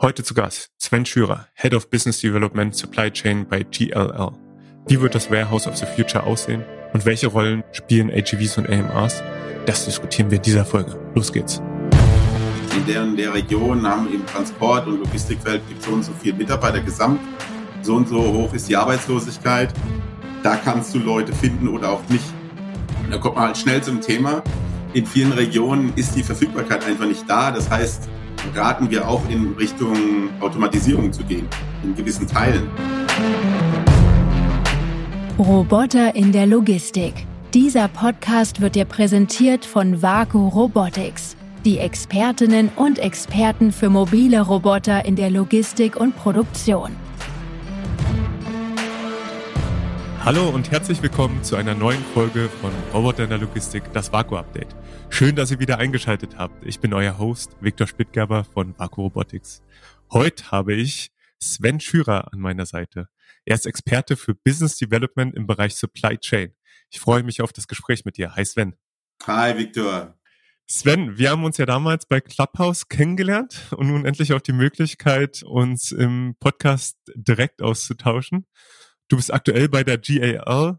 Heute zu Gast Sven Schürer, Head of Business Development Supply Chain bei GLL. Wie wird das Warehouse of the Future aussehen und welche Rollen spielen AGVs und AMRs? Das diskutieren wir in dieser Folge. Los geht's. In der, in der Region haben im Transport- und Logistikfeld gibt so und so viele Mitarbeiter gesamt. So und so hoch ist die Arbeitslosigkeit. Da kannst du Leute finden oder auch nicht. Da kommt man halt schnell zum Thema. In vielen Regionen ist die Verfügbarkeit einfach nicht da. Das heißt, raten wir auch in Richtung Automatisierung zu gehen, in gewissen Teilen. Roboter in der Logistik. Dieser Podcast wird dir präsentiert von Vaku Robotics, die Expertinnen und Experten für mobile Roboter in der Logistik und Produktion. Hallo und herzlich willkommen zu einer neuen Folge von Roboter in der Logistik, das Vaku Update. Schön, dass ihr wieder eingeschaltet habt. Ich bin euer Host Viktor Spittgerber von Vaku Robotics. Heute habe ich Sven Schürer an meiner Seite. Er ist Experte für Business Development im Bereich Supply Chain. Ich freue mich auf das Gespräch mit dir. Hi Sven. Hi Viktor. Sven, wir haben uns ja damals bei Clubhouse kennengelernt und nun endlich auch die Möglichkeit, uns im Podcast direkt auszutauschen. Du bist aktuell bei der GAL,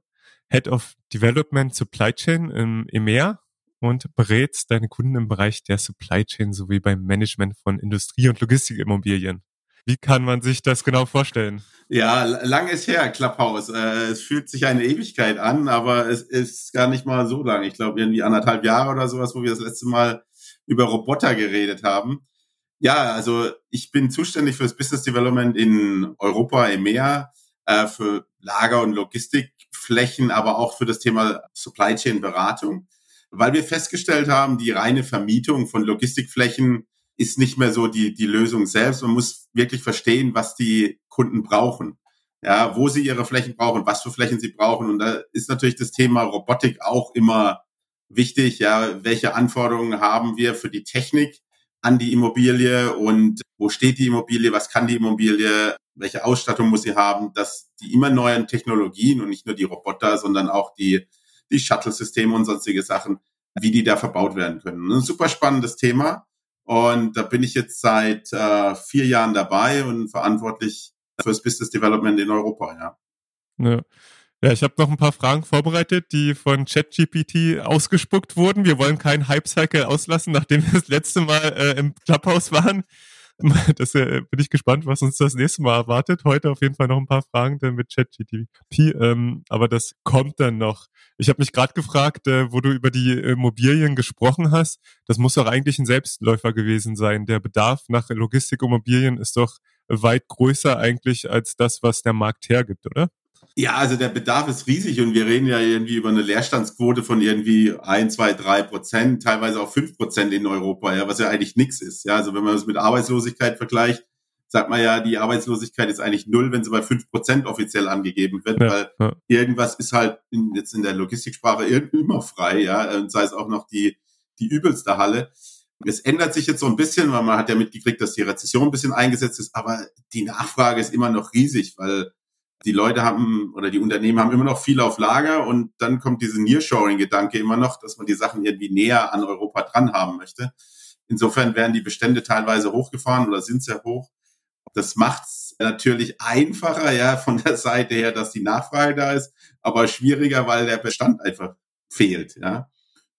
Head of Development Supply Chain im EMEA und berätst deine Kunden im Bereich der Supply Chain sowie beim Management von Industrie- und Logistikimmobilien. Wie kann man sich das genau vorstellen? Ja, lang ist her, Clubhouse. Äh, es fühlt sich eine Ewigkeit an, aber es ist gar nicht mal so lang. Ich glaube, irgendwie anderthalb Jahre oder sowas, wo wir das letzte Mal über Roboter geredet haben. Ja, also ich bin zuständig für das Business Development in Europa, EMEA, äh, für Lager- und Logistikflächen, aber auch für das Thema Supply Chain Beratung, weil wir festgestellt haben, die reine Vermietung von Logistikflächen ist nicht mehr so die, die Lösung selbst. Man muss wirklich verstehen, was die Kunden brauchen. Ja, wo sie ihre Flächen brauchen, was für Flächen sie brauchen. Und da ist natürlich das Thema Robotik auch immer wichtig. Ja, welche Anforderungen haben wir für die Technik an die Immobilie und wo steht die Immobilie, was kann die Immobilie, welche Ausstattung muss sie haben, dass die immer neuen Technologien und nicht nur die Roboter, sondern auch die, die Shuttle-Systeme und sonstige Sachen, wie die da verbaut werden können. Ein super spannendes Thema. Und da bin ich jetzt seit äh, vier Jahren dabei und verantwortlich fürs Business Development in Europa, ja. Ja. Ja, ich habe noch ein paar Fragen vorbereitet, die von ChatGPT ausgespuckt wurden. Wir wollen keinen Hype-Cycle auslassen, nachdem wir das letzte Mal äh, im Clubhouse waren. Das äh, bin ich gespannt, was uns das nächste Mal erwartet. Heute auf jeden Fall noch ein paar Fragen dann mit ChatGPT. Ähm, aber das kommt dann noch. Ich habe mich gerade gefragt, äh, wo du über die Immobilien gesprochen hast. Das muss doch eigentlich ein Selbstläufer gewesen sein. Der Bedarf nach Logistikimmobilien ist doch weit größer eigentlich als das, was der Markt hergibt, oder? Ja, also der Bedarf ist riesig und wir reden ja irgendwie über eine Leerstandsquote von irgendwie ein, zwei, drei Prozent, teilweise auch fünf Prozent in Europa, ja, was ja eigentlich nichts ist. Ja, also wenn man das mit Arbeitslosigkeit vergleicht, sagt man ja, die Arbeitslosigkeit ist eigentlich null, wenn sie bei fünf Prozent offiziell angegeben wird, ja, weil ja. irgendwas ist halt in, jetzt in der Logistiksprache immer frei, ja, und sei es auch noch die, die übelste Halle. Es ändert sich jetzt so ein bisschen, weil man hat ja mitgekriegt, dass die Rezession ein bisschen eingesetzt ist, aber die Nachfrage ist immer noch riesig, weil die Leute haben oder die Unternehmen haben immer noch viel auf Lager und dann kommt diese Nearshoring-Gedanke immer noch, dass man die Sachen irgendwie näher an Europa dran haben möchte. Insofern werden die Bestände teilweise hochgefahren oder sind sehr hoch. Das macht es natürlich einfacher, ja, von der Seite her, dass die Nachfrage da ist, aber schwieriger, weil der Bestand einfach fehlt, ja.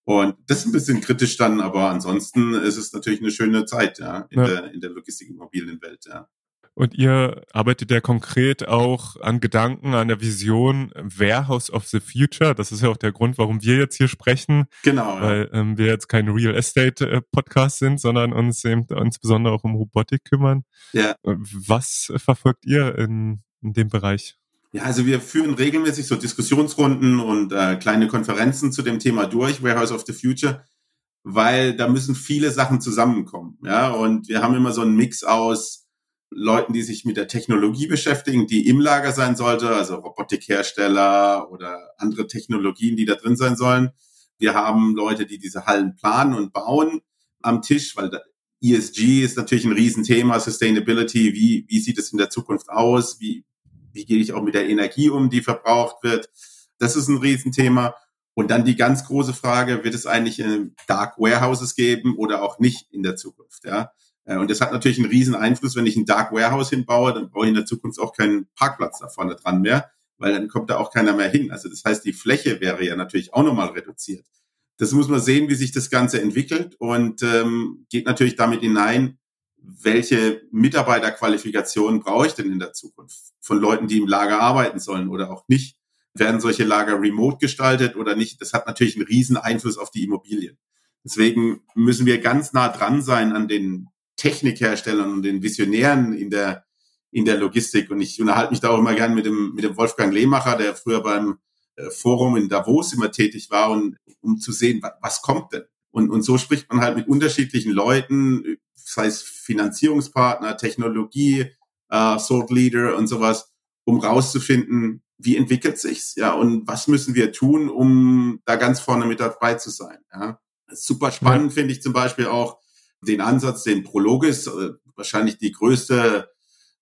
Und das ist ein bisschen kritisch dann, aber ansonsten ist es natürlich eine schöne Zeit, ja, in, ja. Der, in der Logistikimmobilienwelt, ja. Und ihr arbeitet ja konkret auch an Gedanken, an der Vision Warehouse of the Future. Das ist ja auch der Grund, warum wir jetzt hier sprechen. Genau. Weil ähm, wir jetzt kein Real Estate äh, Podcast sind, sondern uns eben insbesondere auch um Robotik kümmern. Ja. Was verfolgt ihr in, in dem Bereich? Ja, also wir führen regelmäßig so Diskussionsrunden und äh, kleine Konferenzen zu dem Thema durch, Warehouse of the Future, weil da müssen viele Sachen zusammenkommen. Ja, und wir haben immer so einen Mix aus Leuten, die sich mit der Technologie beschäftigen, die im Lager sein sollte, also Robotikhersteller oder andere Technologien, die da drin sein sollen. Wir haben Leute, die diese Hallen planen und bauen am Tisch, weil ESG ist natürlich ein Riesenthema, Sustainability, wie, wie sieht es in der Zukunft aus, wie, wie gehe ich auch mit der Energie um, die verbraucht wird. Das ist ein Riesenthema. Und dann die ganz große Frage, wird es eigentlich Dark Warehouses geben oder auch nicht in der Zukunft? Ja? Äh, und das hat natürlich einen riesen Einfluss, wenn ich ein Dark Warehouse hinbaue, dann brauche ich in der Zukunft auch keinen Parkplatz da vorne dran mehr, weil dann kommt da auch keiner mehr hin. Also das heißt, die Fläche wäre ja natürlich auch nochmal reduziert. Das muss man sehen, wie sich das Ganze entwickelt und ähm, geht natürlich damit hinein, welche Mitarbeiterqualifikationen brauche ich denn in der Zukunft von Leuten, die im Lager arbeiten sollen oder auch nicht. Werden solche Lager remote gestaltet oder nicht? Das hat natürlich einen riesen Einfluss auf die Immobilien. Deswegen müssen wir ganz nah dran sein an den Technikherstellern und den Visionären in der, in der Logistik. Und ich unterhalte mich da auch immer gern mit dem, mit dem Wolfgang Lehmacher, der früher beim äh, Forum in Davos immer tätig war, und, um zu sehen, was, was kommt denn? Und, und so spricht man halt mit unterschiedlichen Leuten, sei es Finanzierungspartner, Technologie, äh, Thought Leader und sowas, um rauszufinden, wie entwickelt sich's, ja, und was müssen wir tun, um da ganz vorne mit dabei zu sein, ja. Super spannend ja. finde ich zum Beispiel auch den Ansatz, den Prologis, äh, wahrscheinlich die größte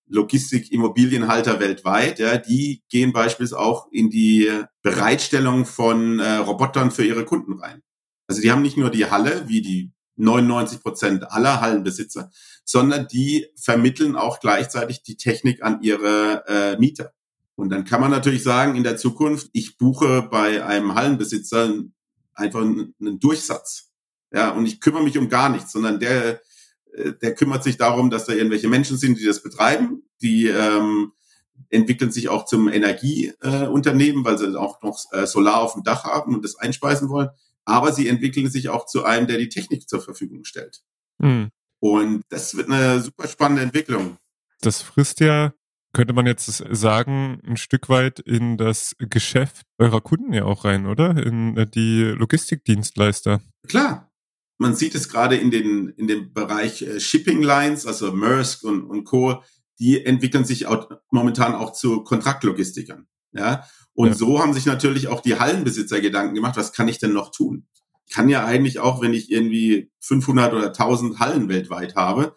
Logistik-Immobilienhalter weltweit, ja, die gehen beispielsweise auch in die Bereitstellung von äh, Robotern für ihre Kunden rein. Also die haben nicht nur die Halle, wie die 99 Prozent aller Hallenbesitzer, sondern die vermitteln auch gleichzeitig die Technik an ihre äh, Mieter. Und dann kann man natürlich sagen, in der Zukunft, ich buche bei einem Hallenbesitzer einfach einen Durchsatz. Ja, und ich kümmere mich um gar nichts, sondern der, äh, der kümmert sich darum, dass da irgendwelche Menschen sind, die das betreiben. Die ähm, entwickeln sich auch zum Energieunternehmen, äh, weil sie auch noch äh, Solar auf dem Dach haben und das einspeisen wollen. Aber sie entwickeln sich auch zu einem, der die Technik zur Verfügung stellt. Mhm. Und das wird eine super spannende Entwicklung. Das frisst ja könnte man jetzt sagen, ein Stück weit in das Geschäft eurer Kunden ja auch rein, oder? In äh, die Logistikdienstleister. Klar. Man sieht es gerade in den, in dem Bereich äh, Shipping Lines, also Maersk und, und Co., die entwickeln sich auch momentan auch zu Kontraktlogistikern. Ja. Und ja. so haben sich natürlich auch die Hallenbesitzer Gedanken gemacht, was kann ich denn noch tun? Ich kann ja eigentlich auch, wenn ich irgendwie 500 oder 1000 Hallen weltweit habe,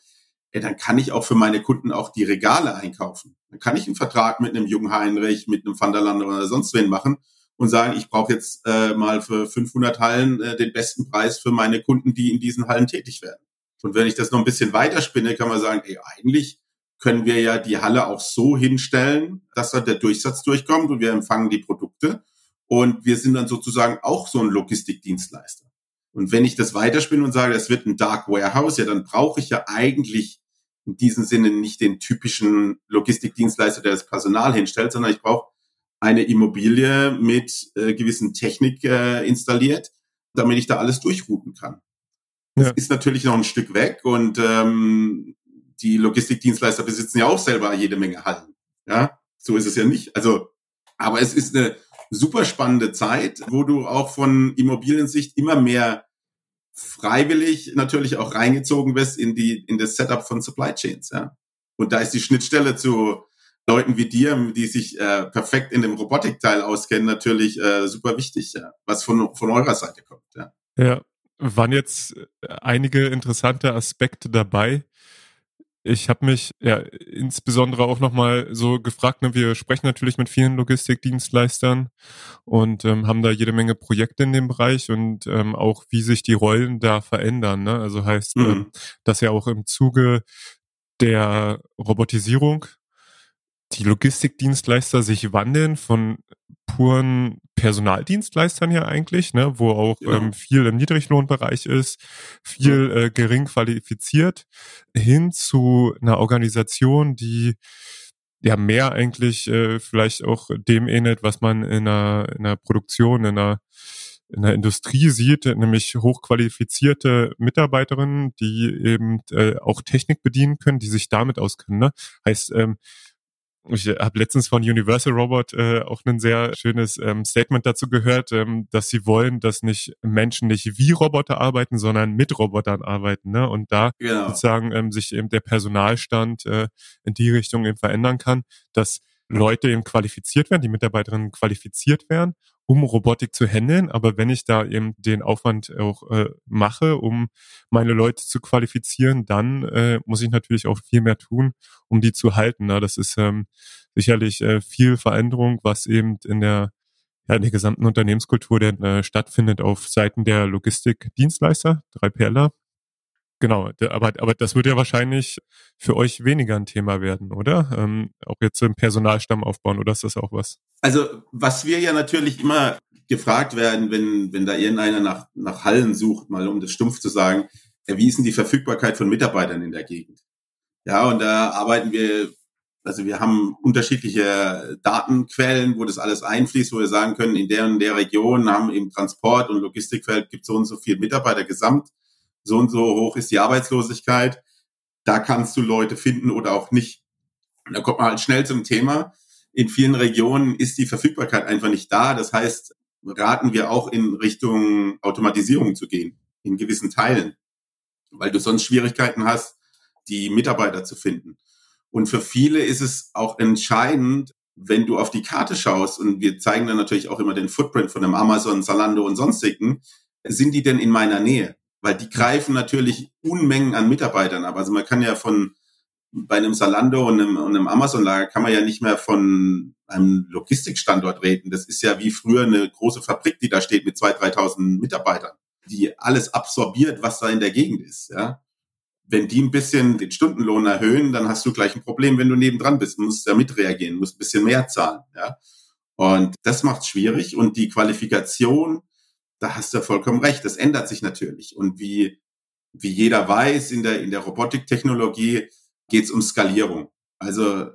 ja, dann kann ich auch für meine Kunden auch die Regale einkaufen. Dann kann ich einen Vertrag mit einem Jungen Heinrich, mit einem Van der Lande oder sonst wen machen und sagen, ich brauche jetzt äh, mal für 500 Hallen äh, den besten Preis für meine Kunden, die in diesen Hallen tätig werden. Und wenn ich das noch ein bisschen weiterspinne, kann man sagen, ey, eigentlich können wir ja die Halle auch so hinstellen, dass da der Durchsatz durchkommt und wir empfangen die Produkte. Und wir sind dann sozusagen auch so ein Logistikdienstleister. Und wenn ich das weiterspinne und sage, es wird ein Dark Warehouse, ja, dann brauche ich ja eigentlich in diesem Sinne nicht den typischen Logistikdienstleister, der das Personal hinstellt, sondern ich brauche eine Immobilie mit äh, gewissen Technik äh, installiert, damit ich da alles durchrouten kann. Ja. Das ist natürlich noch ein Stück weg und ähm, die Logistikdienstleister besitzen ja auch selber jede Menge Hallen. Ja, so ist es ja nicht. Also, aber es ist eine super spannende Zeit, wo du auch von Immobiliensicht immer mehr freiwillig natürlich auch reingezogen wirst in die in das Setup von Supply Chains. Ja. Und da ist die Schnittstelle zu Leuten wie dir, die sich äh, perfekt in dem Robotikteil auskennen, natürlich äh, super wichtig, ja, was von, von eurer Seite kommt. Ja. ja, waren jetzt einige interessante Aspekte dabei. Ich habe mich ja insbesondere auch nochmal so gefragt, ne, wir sprechen natürlich mit vielen Logistikdienstleistern und ähm, haben da jede Menge Projekte in dem Bereich und ähm, auch wie sich die Rollen da verändern. Ne? Also heißt, mhm. ähm, dass ja auch im Zuge der Robotisierung die Logistikdienstleister sich wandeln von puren Personaldienstleistern ja eigentlich, ne, wo auch ja. ähm, viel im Niedriglohnbereich ist, viel äh, gering qualifiziert, hin zu einer Organisation, die ja mehr eigentlich äh, vielleicht auch dem ähnelt, was man in einer, in einer Produktion, in einer in der Industrie sieht, nämlich hochqualifizierte Mitarbeiterinnen, die eben äh, auch Technik bedienen können, die sich damit auskennen. Ne? Heißt, ähm, ich habe letztens von Universal Robot äh, auch ein sehr schönes ähm, Statement dazu gehört, ähm, dass sie wollen, dass nicht Menschen nicht wie Roboter arbeiten, sondern mit Robotern arbeiten. Ne? Und da genau. sozusagen ähm, sich eben der Personalstand äh, in die Richtung eben verändern kann, dass Leute eben qualifiziert werden, die Mitarbeiterinnen qualifiziert werden um Robotik zu handeln. Aber wenn ich da eben den Aufwand auch äh, mache, um meine Leute zu qualifizieren, dann äh, muss ich natürlich auch viel mehr tun, um die zu halten. Na, das ist ähm, sicherlich äh, viel Veränderung, was eben in der ja, in der gesamten Unternehmenskultur der, äh, stattfindet auf Seiten der Logistikdienstleister, 3PLer. Genau, aber, aber das wird ja wahrscheinlich für euch weniger ein Thema werden, oder? Ähm, auch jetzt im Personalstamm aufbauen, oder ist das auch was? Also, was wir ja natürlich immer gefragt werden, wenn, wenn da irgendeiner nach, nach Hallen sucht, mal um das stumpf zu sagen, wie ist denn die Verfügbarkeit von Mitarbeitern in der Gegend? Ja, und da arbeiten wir, also wir haben unterschiedliche Datenquellen, wo das alles einfließt, wo wir sagen können, in der und der Region haben im Transport- und Logistikfeld gibt so und so viele Mitarbeiter gesamt so und so hoch ist die Arbeitslosigkeit. Da kannst du Leute finden oder auch nicht. Und da kommt man halt schnell zum Thema. In vielen Regionen ist die Verfügbarkeit einfach nicht da. Das heißt, raten wir auch in Richtung Automatisierung zu gehen, in gewissen Teilen, weil du sonst Schwierigkeiten hast, die Mitarbeiter zu finden. Und für viele ist es auch entscheidend, wenn du auf die Karte schaust, und wir zeigen dann natürlich auch immer den Footprint von einem Amazon, Zalando und sonstigen, sind die denn in meiner Nähe? Weil die greifen natürlich Unmengen an Mitarbeitern ab. Also man kann ja von bei einem Salando und einem, und einem Amazon-Lager kann man ja nicht mehr von einem Logistikstandort reden. Das ist ja wie früher eine große Fabrik, die da steht mit 2.000, 3.000 Mitarbeitern, die alles absorbiert, was da in der Gegend ist. Ja? Wenn die ein bisschen den Stundenlohn erhöhen, dann hast du gleich ein Problem, wenn du nebendran bist. Du musst ja mitreagieren, musst ein bisschen mehr zahlen. Ja? Und das macht schwierig. Und die Qualifikation da hast du vollkommen recht. Das ändert sich natürlich. Und wie, wie jeder weiß, in der, in der Robotiktechnologie geht es um Skalierung. Also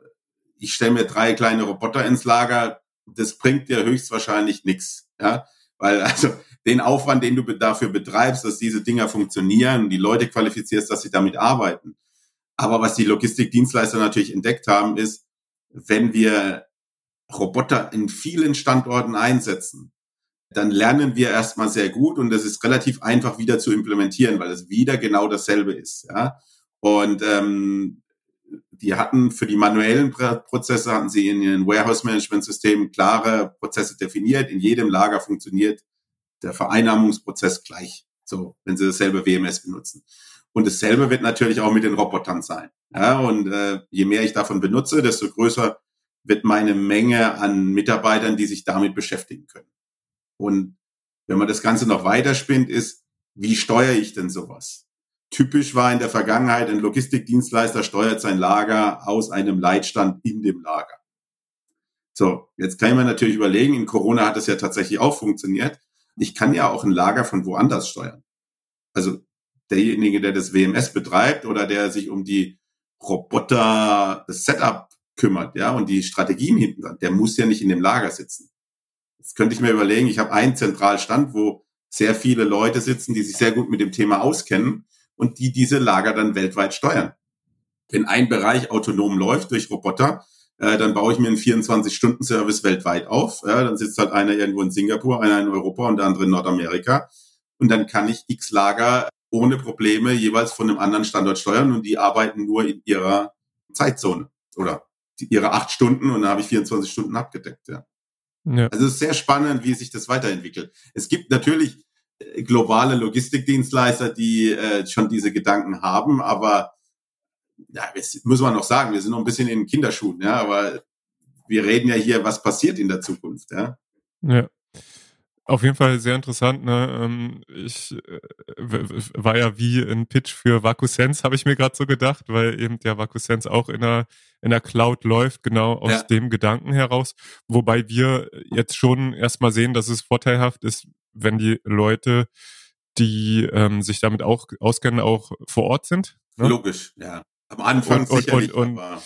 ich stelle mir drei kleine Roboter ins Lager, das bringt dir höchstwahrscheinlich nichts. Ja? Weil also den Aufwand, den du dafür betreibst, dass diese Dinger funktionieren, die Leute qualifizierst, dass sie damit arbeiten. Aber was die Logistikdienstleister natürlich entdeckt haben, ist, wenn wir Roboter in vielen Standorten einsetzen, dann lernen wir erstmal sehr gut und das ist relativ einfach wieder zu implementieren, weil es wieder genau dasselbe ist. Ja? Und ähm, die hatten für die manuellen Prozesse hatten sie in ihren Warehouse-Management-Systemen klare Prozesse definiert. In jedem Lager funktioniert der Vereinnahmungsprozess gleich, so wenn sie dasselbe WMS benutzen. Und dasselbe wird natürlich auch mit den Robotern sein. Ja, und äh, je mehr ich davon benutze, desto größer wird meine Menge an Mitarbeitern, die sich damit beschäftigen können. Und wenn man das Ganze noch weiterspinnt, ist, wie steuere ich denn sowas? Typisch war in der Vergangenheit, ein Logistikdienstleister steuert sein Lager aus einem Leitstand in dem Lager. So, jetzt kann man natürlich überlegen, in Corona hat das ja tatsächlich auch funktioniert. Ich kann ja auch ein Lager von woanders steuern. Also derjenige, der das WMS betreibt oder der sich um die Roboter, das Setup kümmert, ja, und die Strategien hinten dran, der muss ja nicht in dem Lager sitzen. Jetzt könnte ich mir überlegen, ich habe einen Zentralstand, wo sehr viele Leute sitzen, die sich sehr gut mit dem Thema auskennen und die diese Lager dann weltweit steuern. Wenn ein Bereich autonom läuft durch Roboter, äh, dann baue ich mir einen 24-Stunden-Service weltweit auf. Ja, dann sitzt halt einer irgendwo in Singapur, einer in Europa und der andere in Nordamerika. Und dann kann ich x Lager ohne Probleme jeweils von einem anderen Standort steuern und die arbeiten nur in ihrer Zeitzone oder ihre acht Stunden und dann habe ich 24 Stunden abgedeckt. Ja. Ja. Also es ist sehr spannend, wie sich das weiterentwickelt. Es gibt natürlich äh, globale Logistikdienstleister, die äh, schon diese Gedanken haben, aber ja, das muss man noch sagen, wir sind noch ein bisschen in Kinderschuhen, ja, aber wir reden ja hier, was passiert in der Zukunft, ja. Ja. Auf jeden Fall sehr interessant. Ne? Ähm, ich äh, war ja wie ein Pitch für VacuSense, habe ich mir gerade so gedacht, weil eben der VacuSense auch in der, in der Cloud läuft, genau aus ja. dem Gedanken heraus. Wobei wir jetzt schon erstmal sehen, dass es vorteilhaft ist, wenn die Leute, die ähm, sich damit auch auskennen, auch vor Ort sind. Ne? Logisch, ja. Am Anfang und, sicherlich, und, und, aber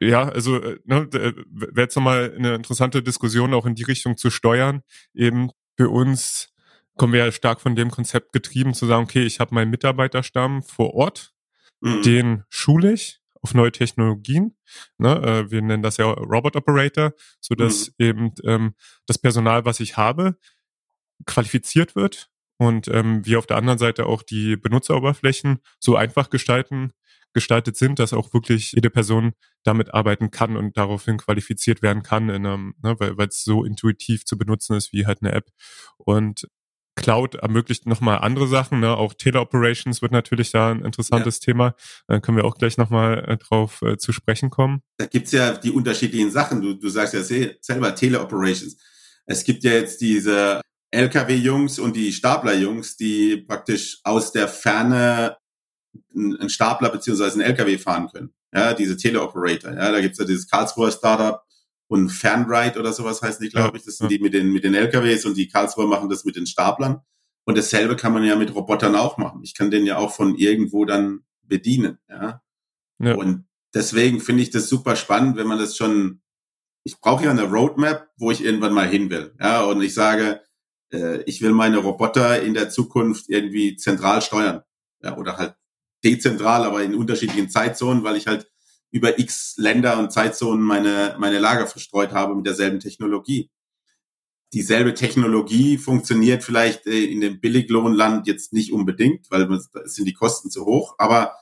ja, also äh, ne, äh, wäre jetzt nochmal eine interessante Diskussion auch in die Richtung zu steuern. Eben für uns kommen wir ja stark von dem Konzept getrieben zu sagen, okay, ich habe meinen Mitarbeiterstamm vor Ort, mhm. den schule ich auf neue Technologien. Ne, äh, wir nennen das ja Robot Operator, so dass mhm. eben ähm, das Personal, was ich habe, qualifiziert wird und ähm, wir auf der anderen Seite auch die Benutzeroberflächen so einfach gestalten gestaltet sind, dass auch wirklich jede Person damit arbeiten kann und daraufhin qualifiziert werden kann, in einem, ne, weil es so intuitiv zu benutzen ist wie halt eine App. Und Cloud ermöglicht nochmal andere Sachen, ne? auch Teleoperations wird natürlich da ein interessantes ja. Thema. Dann können wir auch gleich nochmal äh, drauf äh, zu sprechen kommen. Da gibt's ja die unterschiedlichen Sachen. Du, du sagst ja selber Teleoperations. Es gibt ja jetzt diese LKW-Jungs und die Stapler-Jungs, die praktisch aus der Ferne einen Stapler beziehungsweise einen LKW fahren können. Ja, diese Teleoperator. Ja, da gibt's ja dieses Karlsruher Startup und Fanride oder sowas heißen die, glaube ich. Das sind die mit den, mit den LKWs und die Karlsruher machen das mit den Staplern. Und dasselbe kann man ja mit Robotern auch machen. Ich kann den ja auch von irgendwo dann bedienen. Ja. ja. Und deswegen finde ich das super spannend, wenn man das schon, ich brauche ja eine Roadmap, wo ich irgendwann mal hin will. Ja, und ich sage, äh, ich will meine Roboter in der Zukunft irgendwie zentral steuern. Ja, oder halt dezentral, aber in unterschiedlichen Zeitzonen, weil ich halt über x Länder und Zeitzonen meine, meine Lager verstreut habe mit derselben Technologie. Dieselbe Technologie funktioniert vielleicht äh, in dem Billiglohnland jetzt nicht unbedingt, weil da sind die Kosten zu hoch, aber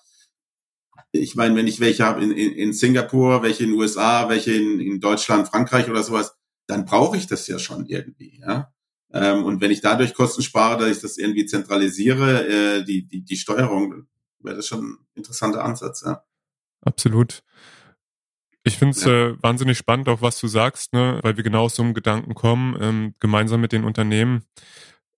ich meine, wenn ich welche habe in, in, in Singapur, welche in den USA, welche in, in Deutschland, Frankreich oder sowas, dann brauche ich das ja schon irgendwie, ja. Ähm, und wenn ich dadurch Kosten spare, dass ich das irgendwie zentralisiere, äh, die, die, die Steuerung, wäre das schon ein interessanter Ansatz, ja. Absolut. Ich finde es ja. äh, wahnsinnig spannend, auch was du sagst, ne? weil wir genau aus so einem Gedanken kommen, ähm, gemeinsam mit den Unternehmen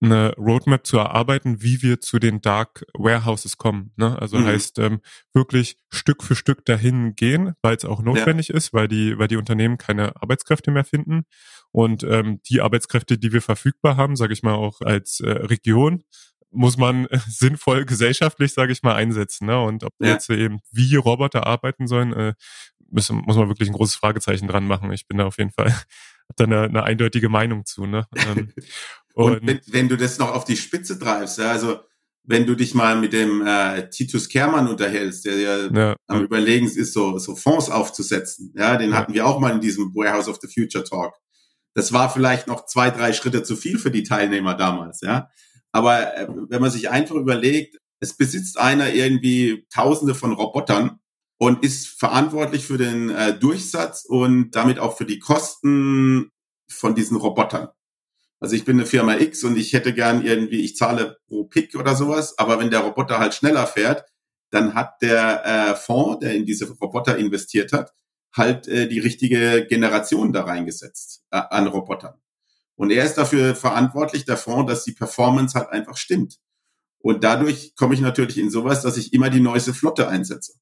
eine Roadmap zu erarbeiten, wie wir zu den Dark Warehouses kommen. Ne? Also mhm. heißt ähm, wirklich Stück für Stück dahin gehen, weil es auch notwendig ja. ist, weil die, weil die Unternehmen keine Arbeitskräfte mehr finden. Und ähm, die Arbeitskräfte, die wir verfügbar haben, sage ich mal auch als äh, Region, muss man sinnvoll gesellschaftlich, sage ich mal, einsetzen. Ne? Und ob ja. jetzt eben wie Roboter arbeiten sollen, äh, muss, muss man wirklich ein großes Fragezeichen dran machen. Ich bin da auf jeden Fall hab da eine, eine eindeutige Meinung zu. Ne? Ähm, und, und wenn, wenn, du das noch auf die Spitze treibst, ja, also wenn du dich mal mit dem äh, Titus Kermann unterhältst, der ja, ja am ja. Überlegen ist, so, so Fonds aufzusetzen, ja, den ja. hatten wir auch mal in diesem Warehouse of the Future Talk. Das war vielleicht noch zwei, drei Schritte zu viel für die Teilnehmer damals, ja. Aber äh, wenn man sich einfach überlegt, es besitzt einer irgendwie Tausende von Robotern und ist verantwortlich für den äh, Durchsatz und damit auch für die Kosten von diesen Robotern. Also ich bin eine Firma X und ich hätte gern irgendwie, ich zahle pro Pick oder sowas, aber wenn der Roboter halt schneller fährt, dann hat der äh, Fonds, der in diese Roboter investiert hat, halt äh, die richtige Generation da reingesetzt äh, an Robotern. Und er ist dafür verantwortlich, der Fonds, dass die Performance halt einfach stimmt. Und dadurch komme ich natürlich in sowas, dass ich immer die neueste Flotte einsetze.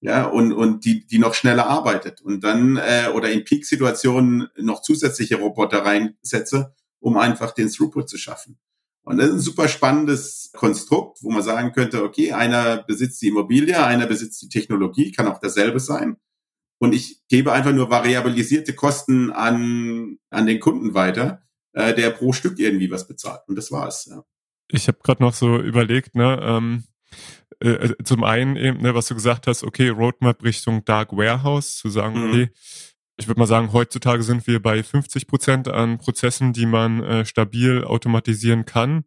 Ja, und, und die, die noch schneller arbeitet. Und dann, äh, oder in Peak-Situationen noch zusätzliche Roboter reinsetze, um einfach den Throughput zu schaffen. Und das ist ein super spannendes Konstrukt, wo man sagen könnte, okay, einer besitzt die Immobilie, einer besitzt die Technologie, kann auch derselbe sein. Und ich gebe einfach nur variabilisierte Kosten an, an den Kunden weiter, äh, der pro Stück irgendwie was bezahlt. Und das war's. Ja. Ich habe gerade noch so überlegt, ne, ähm, äh, äh, zum einen eben, ne, was du gesagt hast, okay, Roadmap Richtung Dark Warehouse, zu sagen, mhm. okay, ich würde mal sagen, heutzutage sind wir bei 50 Prozent an Prozessen, die man äh, stabil automatisieren kann.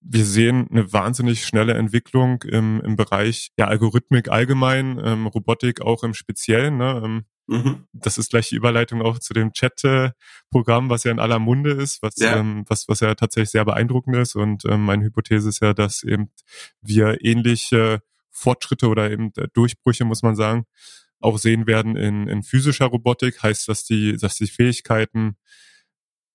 Wir sehen eine wahnsinnig schnelle Entwicklung im, im Bereich ja, Algorithmik allgemein, ähm, Robotik auch im Speziellen. Ne? Ähm, mhm. Das ist gleich die Überleitung auch zu dem Chat-Programm, was ja in aller Munde ist, was, ja. ähm, was, was ja tatsächlich sehr beeindruckend ist. Und ähm, meine Hypothese ist ja, dass eben wir ähnliche Fortschritte oder eben Durchbrüche, muss man sagen, auch sehen werden in, in physischer Robotik, heißt, dass die, dass die Fähigkeiten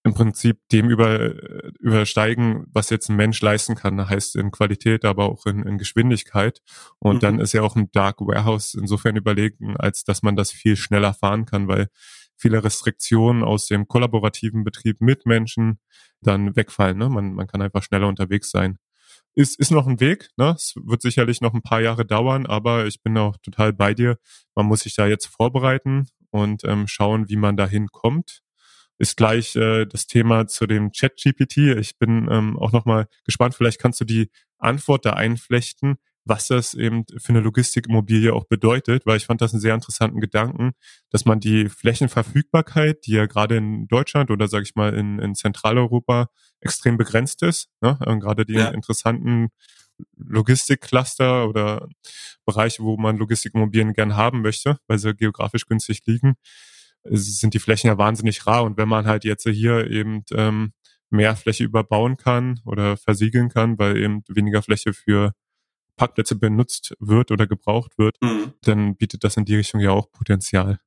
im Prinzip dem über, übersteigen, was jetzt ein Mensch leisten kann, heißt in Qualität, aber auch in, in Geschwindigkeit. Und mhm. dann ist ja auch ein Dark Warehouse insofern überlegen, als dass man das viel schneller fahren kann, weil viele Restriktionen aus dem kollaborativen Betrieb mit Menschen dann wegfallen. Ne? Man, man kann einfach schneller unterwegs sein ist, ist noch ein Weg. Ne? Es wird sicherlich noch ein paar Jahre dauern, aber ich bin auch total bei dir. Man muss sich da jetzt vorbereiten und ähm, schauen, wie man dahin kommt. Ist gleich äh, das Thema zu dem Chat-GPT. Ich bin ähm, auch nochmal gespannt. Vielleicht kannst du die Antwort da einflechten was das eben für eine Logistikimmobilie auch bedeutet, weil ich fand das einen sehr interessanten Gedanken, dass man die Flächenverfügbarkeit, die ja gerade in Deutschland oder sage ich mal in, in Zentraleuropa extrem begrenzt ist, ne? gerade die ja. interessanten Logistikcluster oder Bereiche, wo man Logistikimmobilien gern haben möchte, weil sie geografisch günstig liegen, sind die Flächen ja wahnsinnig rar. Und wenn man halt jetzt hier eben ähm, mehr Fläche überbauen kann oder versiegeln kann, weil eben weniger Fläche für Parkplätze benutzt wird oder gebraucht wird, mhm. dann bietet das in die Richtung ja auch Potenzial.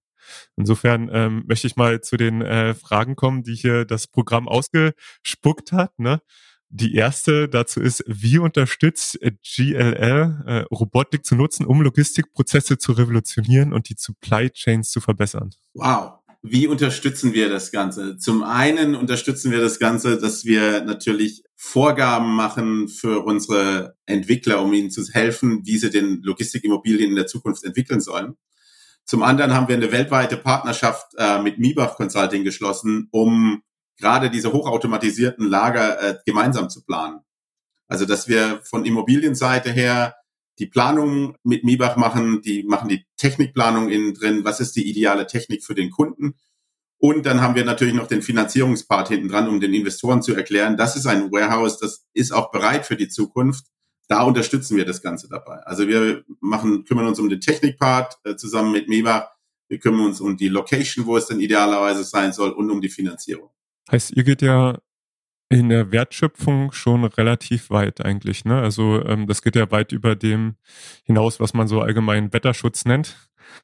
Insofern ähm, möchte ich mal zu den äh, Fragen kommen, die hier das Programm ausgespuckt hat. Ne? Die erste dazu ist, wie unterstützt GLL äh, Robotik zu nutzen, um Logistikprozesse zu revolutionieren und die Supply Chains zu verbessern? Wow. Wie unterstützen wir das Ganze? Zum einen unterstützen wir das Ganze, dass wir natürlich Vorgaben machen für unsere Entwickler, um ihnen zu helfen, wie sie den Logistikimmobilien in der Zukunft entwickeln sollen. Zum anderen haben wir eine weltweite Partnerschaft äh, mit Mibach Consulting geschlossen, um gerade diese hochautomatisierten Lager äh, gemeinsam zu planen. Also dass wir von Immobilienseite her die Planung mit Mibach machen, die machen die Technikplanung innen drin, was ist die ideale Technik für den Kunden. Und dann haben wir natürlich noch den Finanzierungspart hinten dran, um den Investoren zu erklären, das ist ein Warehouse, das ist auch bereit für die Zukunft. Da unterstützen wir das Ganze dabei. Also wir machen, kümmern uns um den Technikpart äh, zusammen mit Mibach. Wir kümmern uns um die Location, wo es dann idealerweise sein soll und um die Finanzierung. Heißt, ihr geht ja in der Wertschöpfung schon relativ weit eigentlich. Ne? Also ähm, das geht ja weit über dem hinaus, was man so allgemein Wetterschutz nennt.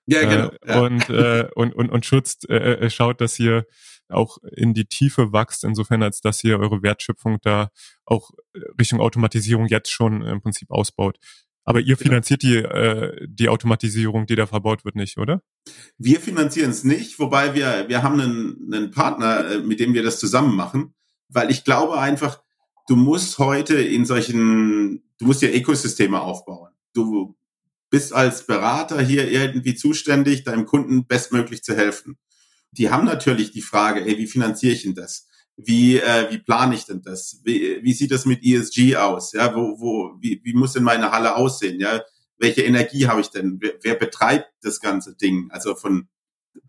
Ja, äh, genau. Äh, ja. Und, äh, und, und, und schützt, äh, äh, schaut, dass ihr auch in die Tiefe wächst, insofern als dass ihr eure Wertschöpfung da auch Richtung Automatisierung jetzt schon im Prinzip ausbaut. Aber ihr genau. finanziert die, äh, die Automatisierung, die da verbaut wird, nicht, oder? Wir finanzieren es nicht, wobei wir, wir haben einen, einen Partner, mit dem wir das zusammen machen weil ich glaube einfach, du musst heute in solchen, du musst ja Ökosysteme aufbauen. Du bist als Berater hier irgendwie zuständig, deinem Kunden bestmöglich zu helfen. Die haben natürlich die Frage, ey, wie finanziere ich denn das? Wie, äh, wie plane ich denn das? Wie, wie sieht das mit ESG aus? Ja, wo, wo, wie, wie muss denn meine Halle aussehen? Ja, welche Energie habe ich denn? Wer, wer betreibt das ganze Ding? Also von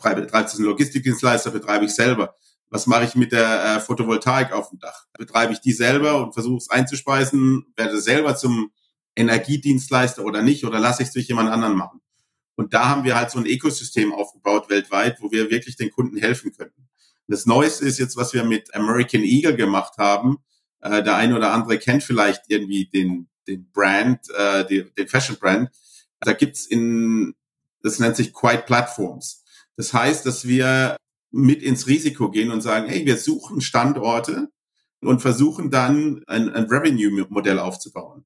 betreibt es ein Logistikdienstleister, betreibe ich selber was mache ich mit der äh, Photovoltaik auf dem Dach? Betreibe ich die selber und versuche es einzuspeisen, werde selber zum Energiedienstleister oder nicht oder lasse ich es durch jemand anderen machen? Und da haben wir halt so ein Ökosystem aufgebaut weltweit, wo wir wirklich den Kunden helfen können. Das Neueste ist jetzt, was wir mit American Eagle gemacht haben. Äh, der eine oder andere kennt vielleicht irgendwie den, den Brand, äh, die, den Fashion Brand. Da gibt's in, das nennt sich Quiet Platforms. Das heißt, dass wir mit ins Risiko gehen und sagen, hey, wir suchen Standorte und versuchen dann ein, ein Revenue-Modell aufzubauen.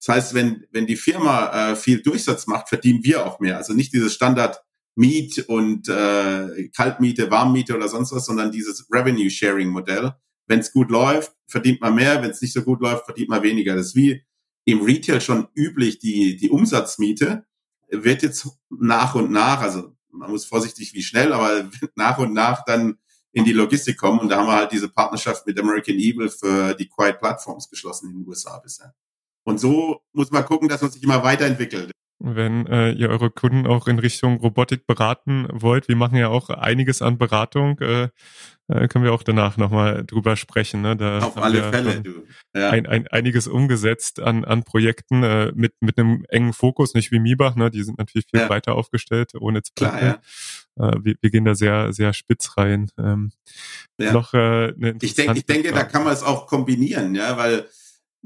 Das heißt, wenn, wenn die Firma äh, viel Durchsatz macht, verdienen wir auch mehr. Also nicht dieses Standard Miet und äh, Kaltmiete, Warmmiete oder sonst was, sondern dieses Revenue-Sharing-Modell. Wenn es gut läuft, verdient man mehr. Wenn es nicht so gut läuft, verdient man weniger. Das ist wie im Retail schon üblich, die, die Umsatzmiete wird jetzt nach und nach, also man muss vorsichtig wie schnell, aber nach und nach dann in die Logistik kommen. Und da haben wir halt diese Partnerschaft mit American Eagle für die Quiet Platforms geschlossen in den USA bisher. Und so muss man gucken, dass man sich immer weiterentwickelt. Wenn äh, ihr eure Kunden auch in Richtung Robotik beraten wollt, wir machen ja auch einiges an Beratung, äh, äh, können wir auch danach nochmal drüber sprechen. Ne? Da Auf alle Fälle, du. Ja. Ein, ein, einiges umgesetzt an, an Projekten äh, mit, mit einem engen Fokus, nicht wie Mibach, ne? die sind natürlich viel ja. weiter aufgestellt, ohne zu Klar, ja. Äh, wir, wir gehen da sehr, sehr spitz rein. Ähm, ja. Noch, äh, eine ich, denk, ich denke, da kann man es auch kombinieren, ja, weil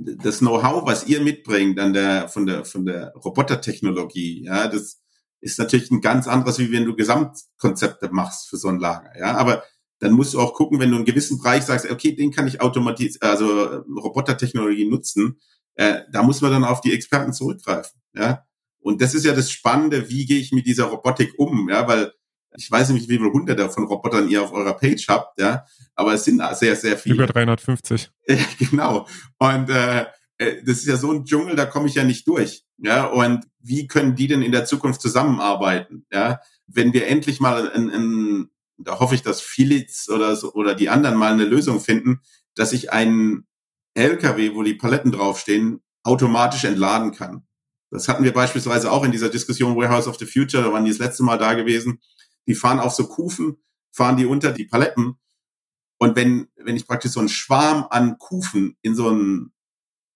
das Know-how, was ihr mitbringt an der, von der, von der Robotertechnologie, ja, das ist natürlich ein ganz anderes, wie wenn du Gesamtkonzepte machst für so ein Lager, ja. Aber dann musst du auch gucken, wenn du einen gewissen Bereich sagst, okay, den kann ich automatisieren, also Robotertechnologie nutzen, äh, da muss man dann auf die Experten zurückgreifen, ja. Und das ist ja das Spannende, wie gehe ich mit dieser Robotik um, ja, weil ich weiß nicht, wie viele hunderte von Robotern ihr auf eurer Page habt, ja, aber es sind sehr, sehr viele. Über 350. genau. Und äh, äh, das ist ja so ein Dschungel, da komme ich ja nicht durch. Ja, und wie können die denn in der Zukunft zusammenarbeiten? Ja, wenn wir endlich mal ein, ein da hoffe ich, dass Felix oder so, oder die anderen mal eine Lösung finden, dass ich einen LKW, wo die Paletten draufstehen, automatisch entladen kann. Das hatten wir beispielsweise auch in dieser Diskussion Warehouse of the Future, da waren die das letzte Mal da gewesen die fahren auf so Kufen, fahren die unter die Paletten. Und wenn, wenn ich praktisch so einen Schwarm an Kufen in so einen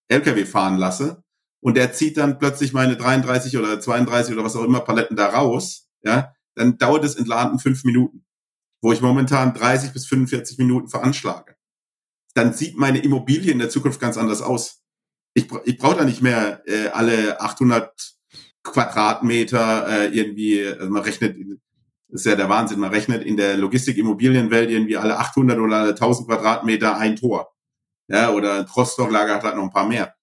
LKW fahren lasse und der zieht dann plötzlich meine 33 oder 32 oder was auch immer Paletten da raus, ja, dann dauert das Entladen fünf Minuten, wo ich momentan 30 bis 45 Minuten veranschlage. Dann sieht meine Immobilie in der Zukunft ganz anders aus. Ich, ich brauche da nicht mehr äh, alle 800 Quadratmeter äh, irgendwie, also man rechnet Das ist ja der Wahnsinn. Man rechnet in der Logistik-Immobilienwelt irgendwie alle 800 oder alle 1000 Quadratmeter ein Tor. Ja, oder ein Trostdocklager hat halt noch ein paar mehr.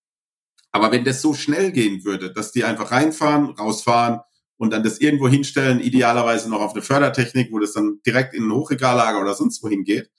Aber wenn das so schnell gehen würde, dass die einfach reinfahren, rausfahren und dann das irgendwo hinstellen, idealerweise noch auf eine Fördertechnik, wo das dann direkt in ein Hochregallager oder sonst wohin geht,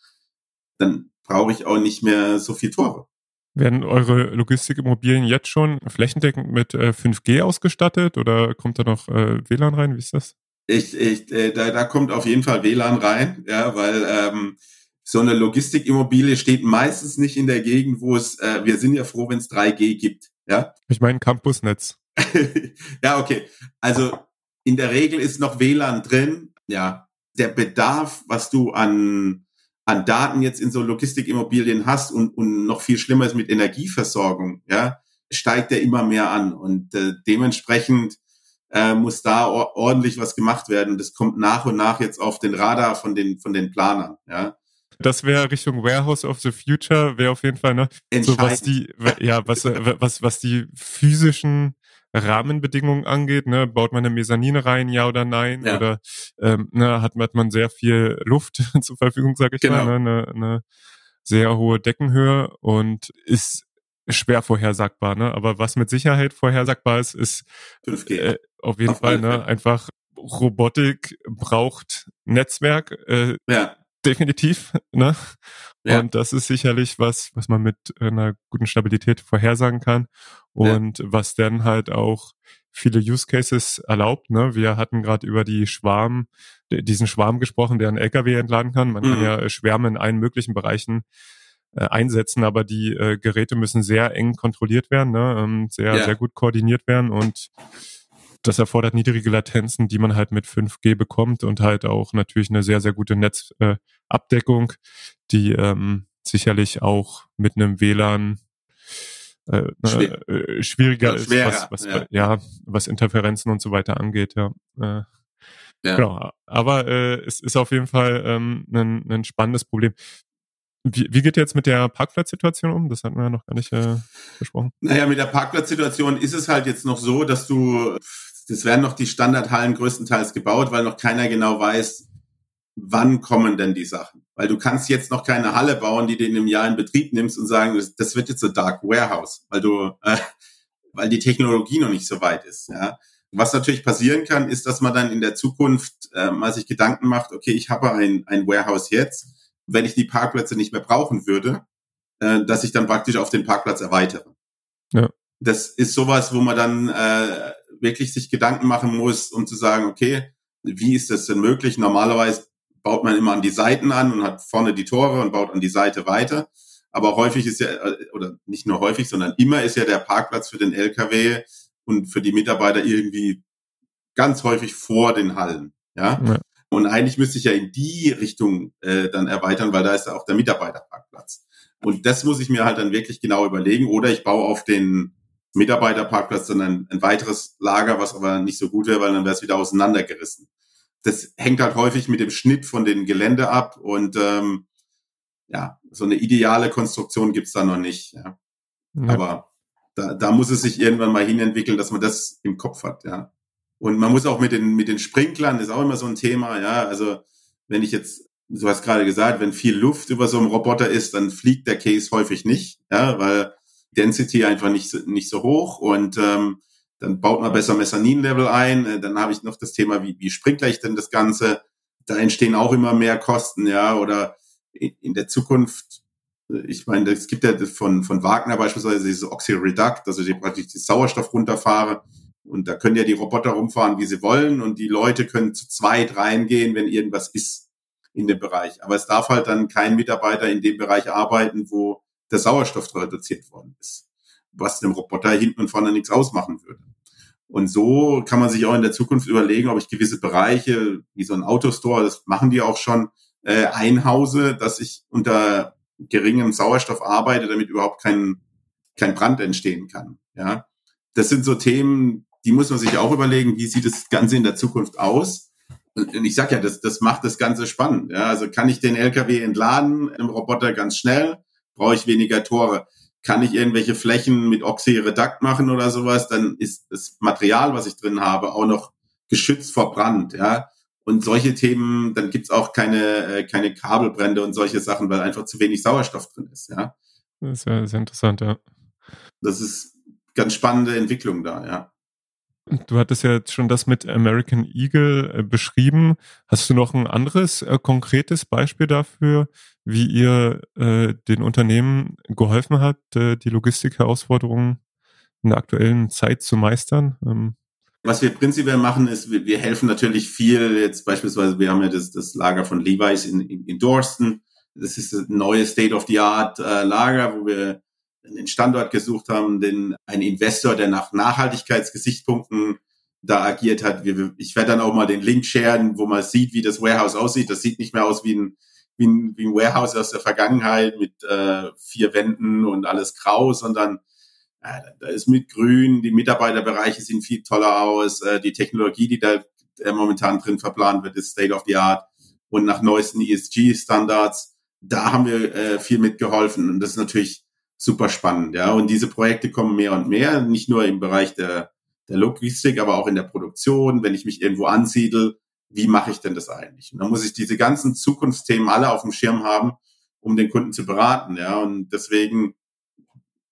dann brauche ich auch nicht mehr so viel Tore. Werden eure Logistikimmobilien jetzt schon flächendeckend mit äh, 5G ausgestattet oder kommt da noch äh, WLAN rein? Wie ist das? Ich, ich, äh, da, da kommt auf jeden Fall WLAN rein, ja, weil ähm, so eine Logistikimmobilie steht meistens nicht in der Gegend, wo es, äh, wir sind ja froh, wenn es 3G gibt, ja. Ich meine Campusnetz. ja, okay. Also in der Regel ist noch WLAN drin, ja. Der Bedarf, was du an an Daten jetzt in so Logistikimmobilien hast und, und noch viel schlimmer ist mit Energieversorgung, ja, steigt er immer mehr an und äh, dementsprechend äh, muss da ordentlich was gemacht werden. Das kommt nach und nach jetzt auf den Radar von den von den Planern, ja. Das wäre Richtung Warehouse of the Future, wäre auf jeden Fall, ne? So was die, ja, was, was, was die physischen Rahmenbedingungen angeht, ne, baut man eine Mesanine rein, ja oder nein? Ja. Oder ähm, ne, hat, hat man sehr viel Luft zur Verfügung, sage ich genau. mal, ne, eine, eine sehr hohe Deckenhöhe und ist schwer vorhersagbar, ne? Aber was mit Sicherheit vorhersagbar ist, ist 5G. Äh, auf jeden auf Fall, ne? Einfach Robotik braucht Netzwerk. Äh, ja definitiv, ne? Ja. Und das ist sicherlich was, was man mit einer guten Stabilität vorhersagen kann und ja. was dann halt auch viele Use Cases erlaubt. Ne? Wir hatten gerade über die Schwarm, diesen Schwarm gesprochen, der einen LKW entladen kann. Man mhm. kann ja Schwärme in allen möglichen Bereichen äh, einsetzen, aber die äh, Geräte müssen sehr eng kontrolliert werden, ne? ähm, sehr, ja. sehr gut koordiniert werden und das erfordert niedrige Latenzen, die man halt mit 5G bekommt und halt auch natürlich eine sehr, sehr gute Netzabdeckung, äh, die ähm, sicherlich auch mit einem WLAN äh, Schwer. äh, schwieriger ist, was, was, ja. ja. was Interferenzen und so weiter angeht, ja. Äh, ja. Genau, aber äh, es ist auf jeden Fall ähm, ein, ein spannendes Problem. Wie, wie geht ihr jetzt mit der Parkplatzsituation um? Das hatten wir ja noch gar nicht äh, besprochen. Naja, mit der Parkplatzsituation ist es halt jetzt noch so, dass du das werden noch die Standardhallen größtenteils gebaut, weil noch keiner genau weiß, wann kommen denn die Sachen. Weil du kannst jetzt noch keine Halle bauen, die du in einem Jahr in Betrieb nimmst und sagen, das wird jetzt so Dark Warehouse, weil du, äh, weil die Technologie noch nicht so weit ist. Ja. Was natürlich passieren kann, ist, dass man dann in der Zukunft äh, mal sich Gedanken macht, okay, ich habe ein, ein Warehouse jetzt, wenn ich die Parkplätze nicht mehr brauchen würde, äh, dass ich dann praktisch auf den Parkplatz erweitere. Ja. Das ist sowas, wo man dann äh, wirklich sich Gedanken machen muss, um zu sagen, okay, wie ist das denn möglich? Normalerweise baut man immer an die Seiten an und hat vorne die Tore und baut an die Seite weiter. Aber häufig ist ja, äh, oder nicht nur häufig, sondern immer ist ja der Parkplatz für den LKW und für die Mitarbeiter irgendwie ganz häufig vor den Hallen. Ja. ja. Und eigentlich müsste ich ja in die Richtung äh, dann erweitern, weil da ist ja auch der Mitarbeiterparkplatz. Und das muss ich mir halt dann wirklich genau überlegen. Oder ich baue auf den Mitarbeiterparkplatz, sondern ein weiteres Lager, was aber nicht so gut wäre, weil dann wäre es wieder auseinandergerissen. Das hängt halt häufig mit dem Schnitt von den Gelände ab und ähm, ja, so eine ideale Konstruktion gibt's da noch nicht. Ja. ja. Aber da, da muss es sich irgendwann mal hinentwickeln, dass man das im Kopf hat, ja. Und man muss auch mit den, mit den Sprinklern, ist auch immer so ein Thema, ja. Also wenn ich jetzt, du hast gerade gesagt, wenn viel Luft über so einem Roboter ist, dann fliegt der Case häufig nicht, ja, weil Density einfach nicht, nicht so hoch und ähm, dann baut man besser Mezzanin-Level ein. Äh, dann habe ich noch das Thema, wie, wie sprinkler ich denn das Ganze? Da entstehen auch immer mehr Kosten, ja, oder in der Zukunft, äh, ich meine, es gibt ja von, von Wagner beispielsweise diese Oxy-Reduct, also die praktisch die Sauerstoff runterfahre. Und da können ja die Roboter rumfahren, wie sie wollen. Und die Leute können zu zweit reingehen, wenn irgendwas ist in dem Bereich. Aber es darf halt dann kein Mitarbeiter in dem Bereich arbeiten, wo der Sauerstoff reduziert worden ist, was dem Roboter hinten und vorne nichts ausmachen würde. Und so kann man sich auch in der Zukunft überlegen, ob ich gewisse Bereiche, wie so ein Autostore, das machen die auch schon, äh, einhause, dass ich unter geringem Sauerstoff arbeite, damit überhaupt kein, kein Brand entstehen kann. Ja, das sind so Themen, die muss man sich auch überlegen, wie sieht das Ganze in der Zukunft aus? Und ich sag ja, das, das macht das Ganze spannend. Ja, also kann ich den LKW entladen im Roboter ganz schnell? brauche ich weniger Tore. Kann ich irgendwelche Flächen mit Oxy-Reduct machen oder sowas, dann ist das Material, was ich drin habe, auch noch geschützt vor Brand, ja. Und solche Themen, dann gibt's auch keine, äh, keine Kabelbrände und solche Sachen, weil einfach zu wenig Sauerstoff drin ist. Ja? Das ist ja sehr interessant, ja. Das ist ganz spannende Entwicklung da, ja. Du hattest ja jetzt schon das mit American Eagle äh, beschrieben. Hast du noch ein anderes äh, konkretes Beispiel dafür, wie ihr äh, den Unternehmen geholfen habt, äh, die Logistikherausforderungen in der aktuellen Zeit zu meistern? Ähm, was wir prinzipiell machen, ist, wir, wir, helfen natürlich viel. Jetzt beispielsweise, wir haben ja das, das Lager von Levi's in, in, in Dorsten. Das ist das neue State-of-the-Art-Lager, äh, wo wir den Standort gesucht haben, den ein Investor, der nach Nachhaltigkeitsgesichtspunkten da agiert hat. Ich werde dann auch mal den Link sharen, wo man sieht, wie das Warehouse aussieht. Das sieht nicht mehr aus wie ein, wie ein, wie ein Warehouse aus der Vergangenheit mit äh, vier Wänden und alles grau, sondern äh, da ist mit grün, die Mitarbeiterbereiche sehen viel toller aus, äh, die Technologie, die da äh, momentan drin verplant wird, ist State of the Art und nach neuesten ESG-Standards. Da haben wir äh, viel mitgeholfen und das ist natürlich super spannend. Ja, und diese Projekte kommen mehr und mehr, nicht nur im Bereich der, der Logistik, aber auch in der Produktion. Wenn ich mich irgendwo ansiedel, wie mache ich denn das eigentlich? Und dann muss ich diese ganzen Zukunftsthemen alle auf dem Schirm haben, um den Kunden zu beraten. Ja, und deswegen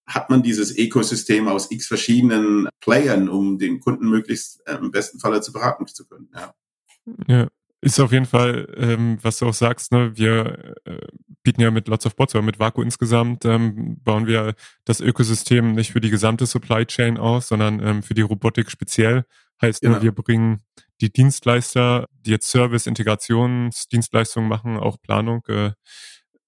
hat man dieses Ökosystem aus x verschiedenen Playern, um den Kunden möglichst äh, im besten Falle zu beraten zu können. Ja. ja. Ist auf jeden Fall, ähm, was du auch sagst, ne, wir äh, bieten ja mit Lots of Bots, aber mit Vaku insgesamt ähm, bauen wir das Ökosystem nicht für die gesamte Supply Chain aus, sondern ähm, für die Robotik speziell. Heißt, genau. ne, wir bringen die Dienstleister, die jetzt Service, Integrationsdienstleistungen machen, auch Planung, äh,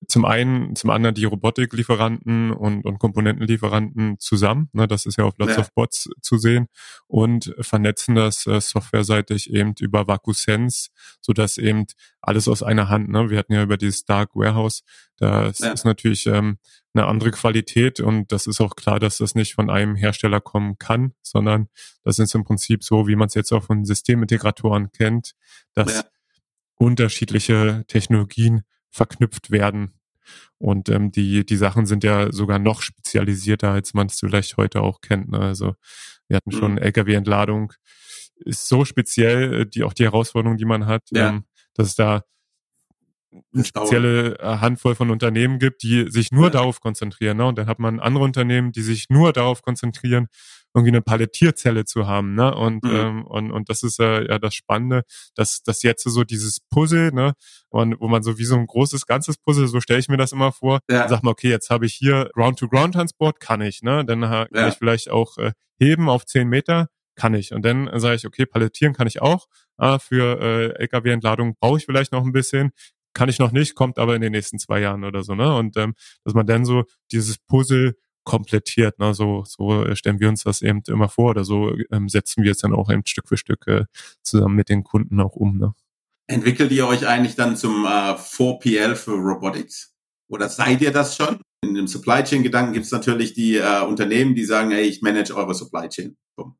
zum einen, zum anderen die Robotiklieferanten und, und Komponentenlieferanten zusammen. Ne, das ist ja auf Lots ja. of Bots zu sehen und vernetzen das äh, softwareseitig eben über VacuSense, so dass eben alles aus einer Hand. Ne? Wir hatten ja über dieses Dark Warehouse, das ja. ist natürlich ähm, eine andere Qualität und das ist auch klar, dass das nicht von einem Hersteller kommen kann, sondern das ist im Prinzip so, wie man es jetzt auch von Systemintegratoren kennt, dass ja. unterschiedliche Technologien verknüpft werden. Und ähm, die, die Sachen sind ja sogar noch spezialisierter, als man es vielleicht heute auch kennt. Ne? Also wir hatten schon mhm. Lkw-Entladung, ist so speziell, äh, die auch die Herausforderung, die man hat, ja. ähm, dass es da eine spezielle äh, Handvoll von Unternehmen gibt, die sich nur ja. darauf konzentrieren. Ne? Und dann hat man andere Unternehmen, die sich nur darauf konzentrieren, irgendwie eine Palettierzelle zu haben. Ne? Und, mhm. ähm, und, und das ist äh, ja das Spannende, dass, dass jetzt so dieses Puzzle, ne, und, wo man so wie so ein großes ganzes Puzzle, so stelle ich mir das immer vor, ja. sag mal, okay, jetzt habe ich hier Ground-to-Ground-Transport, kann ich, ne? Dann kann ja. ich vielleicht auch äh, heben auf zehn Meter, kann ich. Und dann sage ich, okay, palettieren kann ich auch. Ah, für äh, LKW-Entladung brauche ich vielleicht noch ein bisschen kann ich noch nicht, kommt aber in den nächsten zwei Jahren oder so, ne? Und ähm, dass man dann so dieses Puzzle komplettiert. Ne? So, so stellen wir uns das eben immer vor oder so ähm, setzen wir es dann auch eben Stück für Stück äh, zusammen mit den Kunden auch um. Ne? Entwickelt ihr euch eigentlich dann zum äh, 4PL für Robotics? Oder seid ihr das schon? In dem Supply Chain Gedanken gibt es natürlich die äh, Unternehmen, die sagen, hey, ich manage eure Supply Chain.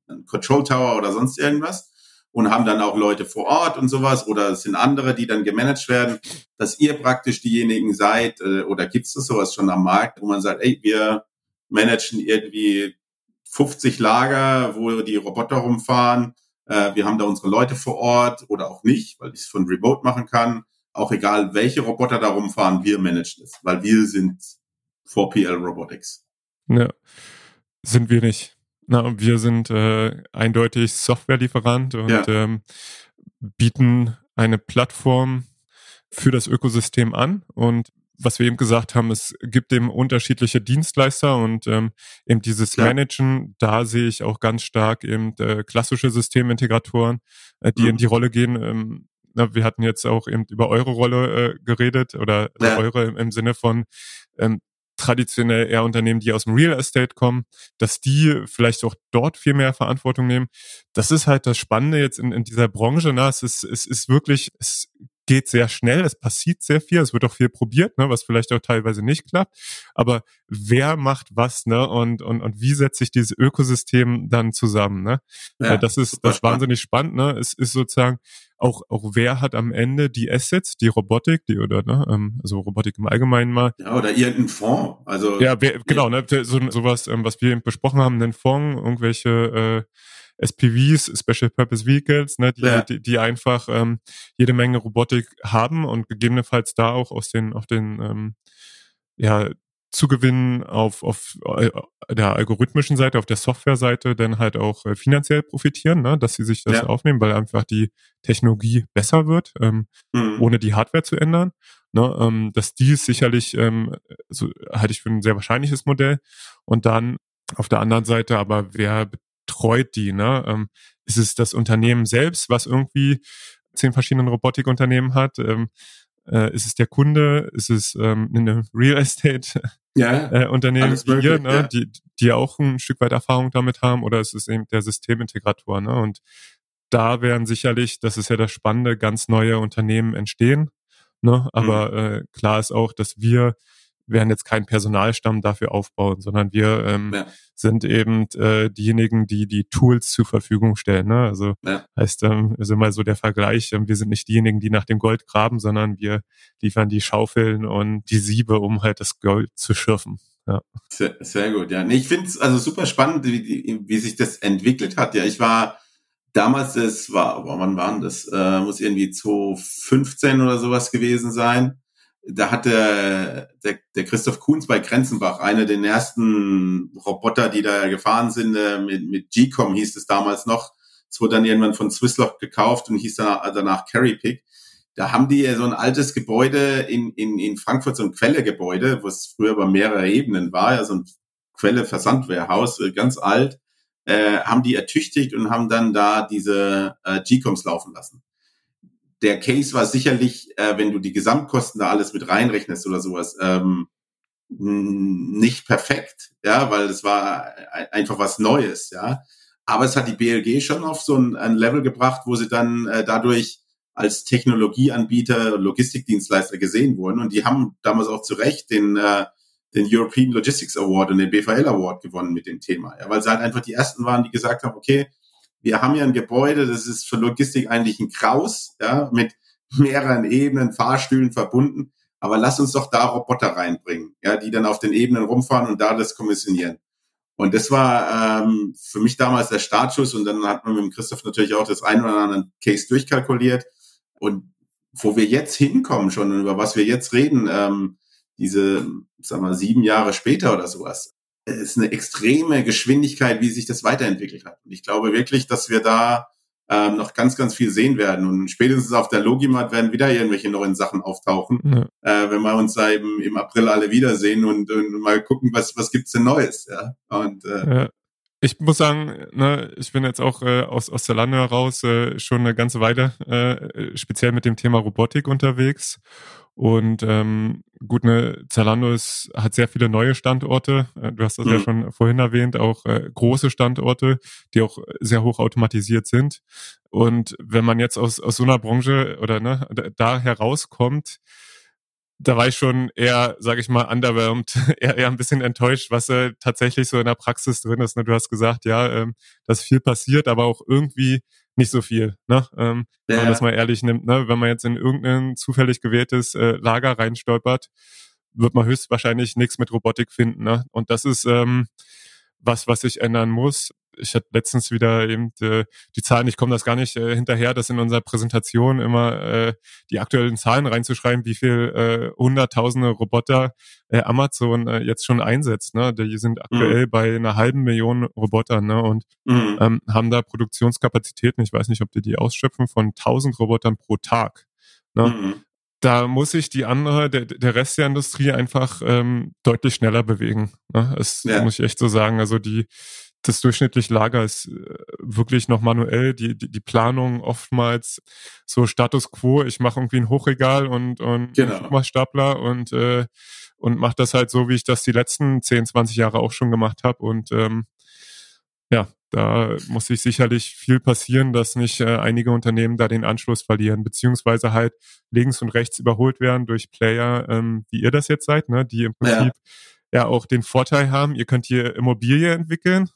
Ein Control Tower oder sonst irgendwas. Und haben dann auch Leute vor Ort und sowas. Oder es sind andere, die dann gemanagt werden. Dass ihr praktisch diejenigen seid, äh, oder gibt es das sowas schon am Markt, wo man sagt, ey, wir managen irgendwie 50 Lager, wo die Roboter rumfahren. Äh, wir haben da unsere Leute vor Ort oder auch nicht, weil ich es von Remote machen kann. Auch egal, welche Roboter da rumfahren, wir managen es, weil wir sind 4PL Robotics. Ja, sind wir nicht. Na, wir sind äh, eindeutig Softwarelieferant und ja. ähm, bieten eine Plattform für das Ökosystem an und was wir eben gesagt haben, es gibt eben unterschiedliche Dienstleister und ähm, eben dieses ja. Managen, da sehe ich auch ganz stark eben äh, klassische Systemintegratoren, äh, die mhm. in die Rolle gehen. Ähm, na, wir hatten jetzt auch eben über eure Rolle äh, geredet oder ja. eure im, im, Sinne von ähm, traditionell eher Unternehmen, die aus dem Real Estate kommen, dass die vielleicht auch dort viel mehr Verantwortung nehmen. Das ist halt das Spannende jetzt in, in dieser Branche. Na, es ist, es ist wirklich, es geht sehr schnell, es passiert sehr viel, es wird auch viel probiert, ne, was vielleicht auch teilweise nicht klappt. Aber wer macht was, ne? Und, und, und wie setzt sich dieses Ökosystem dann zusammen, ne? Ja, das ist das ist wahnsinnig spannend, ne? Es ist sozusagen auch, auch wer hat am Ende die Assets, die Robotik, die oder ne, ähm, also Robotik im Allgemeinen mal. Ja, oder irgendein Fonds. Also ja, wer, genau, ne, so, sowas, ähm, was wir eben besprochen haben, einen Fonds, irgendwelche äh, SPVs, Special Purpose Vehicles, ne, die, ja. die, die einfach ähm, jede Menge Robotik haben und gegebenenfalls da auch aus den, auf den ähm, ja, Zugewinn auf, auf äh, der algorithmischen Seite, auf der Softwareseite dann halt auch äh, finanziell profitieren, ne, dass sie sich das ja. aufnehmen, weil einfach die Technologie besser wird, ähm, mhm. ohne die Hardware zu ändern. Ne, ähm, dass dies sicherlich ähm, so halte ich für ein sehr wahrscheinliches Modell. Und dann auf der anderen Seite aber, wer betreut die? Ne? Ähm, ist es das Unternehmen selbst, was irgendwie zehn verschiedenen Robotikunternehmen hat? Ähm, äh, ist es der Kunde? Ist es ähm, eine Real Estate ja, äh, Unternehmen wie ihr, ne, ja. die, die auch ein Stück weit Erfahrung damit haben? Oder ist es eben der Systemintegrator? Ne? Und da werden sicherlich, das ist ja das Spannende, ganz neue Unternehmen entstehen. Ne? Aber mhm. äh, klar ist auch, dass wir werden jetzt keinen Personalstamm dafür aufbauen, sondern wir ähm, ja. sind eben äh, diejenigen, die die Tools zur Verfügung stellen. Ne? Also ja. heißt, ähm, ist immer so der Vergleich, ähm, wir sind nicht diejenigen, die nach dem Gold graben, sondern wir liefern die Schaufeln und die Siebe, um halt das Gold zu schürfen. Ja. Sehr, sehr gut, ja. Nee, ich finde es also super spannend, wie, wie sich das entwickelt hat. Ja, ich war damals, es war, wann waren das? Äh, muss irgendwie 2015 oder sowas gewesen sein da hat der, der, der Christoph Kuhns bei Grenzenbach, einer der ersten Roboter, die da gefahren sind, äh, mit, mit G-Com hieß es damals noch. Es wurde dann irgendwann von Swisslock gekauft und hieß danach, danach Carry Pick. Da haben die so ein altes Gebäude in, in, in Frankfurt, so ein Quellegebäude, wo es früher über mehrere Ebenen war, ja, so ein Quelle-Versandwarehaus, äh, ganz alt, äh, haben die ertüchtigt und haben dann da diese äh, G-Coms laufen lassen der Case war sicherlich, äh, wenn du die Gesamtkosten da alles mit reinrechnest oder sowas, ähm, nicht perfekt, ja, weil es war einfach was Neues, ja. Aber es hat die BLG schon auf so ein, ein Level gebracht, wo sie dann äh, dadurch als Technologieanbieter, Logistikdienstleister gesehen wurden. Und die haben damals auch zu Recht den, äh, den European Logistics Award und den BVL Award gewonnen mit dem Thema. Ja, weil sie halt einfach die ersten waren, die gesagt haben, okay, wir haben hier ein Gebäude, das ist für Logistik eigentlich ein Kraus, ja, mit mehreren Ebenen, Fahrstühlen verbunden. Aber lass uns doch da Roboter reinbringen, ja, die dann auf den Ebenen rumfahren und da das kommissionieren. Und das war ähm, für mich damals der Startschuss. Und dann hat man mit dem Christoph natürlich auch das ein oder andere Case durchkalkuliert. Und wo wir jetzt hinkommen schon und über was wir jetzt reden, ähm, diese, sagen wir, sieben Jahre später oder sowas, ist eine extreme Geschwindigkeit, wie sich das weiterentwickelt hat. Und ich glaube wirklich, dass wir da ähm, noch ganz, ganz viel sehen werden. Und spätestens auf der Logimat werden wieder irgendwelche neuen Sachen auftauchen, ja. äh, wenn wir uns da eben im April alle wiedersehen und, und mal gucken, was, was gibt's denn Neues. Ja? Und äh, ja. Ich muss sagen, ne, ich bin jetzt auch äh, aus, aus der Lande heraus äh, schon eine ganze Weile äh, speziell mit dem Thema Robotik unterwegs. Und ähm, gut, ne, Zalando ist, hat sehr viele neue Standorte. Äh, du hast das mhm. ja schon vorhin erwähnt, auch äh, große Standorte, die auch sehr hoch automatisiert sind. Und wenn man jetzt aus, aus so einer Branche oder ne, da herauskommt, da war ich schon eher, sage ich mal, underwhelmed, eher, eher ein bisschen enttäuscht, was äh, tatsächlich so in der Praxis drin ist. Ne? Du hast gesagt, ja, ähm, dass viel passiert, aber auch irgendwie nicht so viel, ne? Ähm, ja. Wenn man das mal ehrlich nimmt, ne? Wenn man jetzt in irgendein zufällig gewähltes äh, Lager reinstolpert, wird man höchstwahrscheinlich nichts mit Robotik finden, ne? Und das ist ähm, was, was sich ändern muss. Ich hatte letztens wieder eben äh, die Zahlen, ich komme das gar nicht äh, hinterher, das in unserer Präsentation immer äh, die aktuellen Zahlen reinzuschreiben, wie viel äh, hunderttausende Roboter äh, Amazon äh, jetzt schon einsetzt. Ne? Die sind mhm. aktuell mhm. bei einer halben Million Robotern ne? und mhm. ähm, haben da Produktionskapazitäten, ich weiß nicht, ob die die ausschöpfen, von 1000 Robotern pro Tag. Ne? Mhm da muss sich die andere, der, der Rest der Industrie einfach ähm, deutlich schneller bewegen. Ne? Das ja. muss ich echt so sagen. Also die, das durchschnittliche Lager ist äh, wirklich noch manuell. Die, die, die Planung oftmals so Status quo. Ich mache irgendwie ein Hochregal und, und genau. mach Stapler und, äh, und mache das halt so, wie ich das die letzten 10, 20 Jahre auch schon gemacht habe. Und ähm, ja, da muss sich sicherlich viel passieren, dass nicht äh, einige Unternehmen da den Anschluss verlieren, beziehungsweise halt links und rechts überholt werden durch Player, ähm, wie ihr das jetzt seid, ne, die im Prinzip ja. ja auch den Vorteil haben, ihr könnt hier Immobilie entwickeln,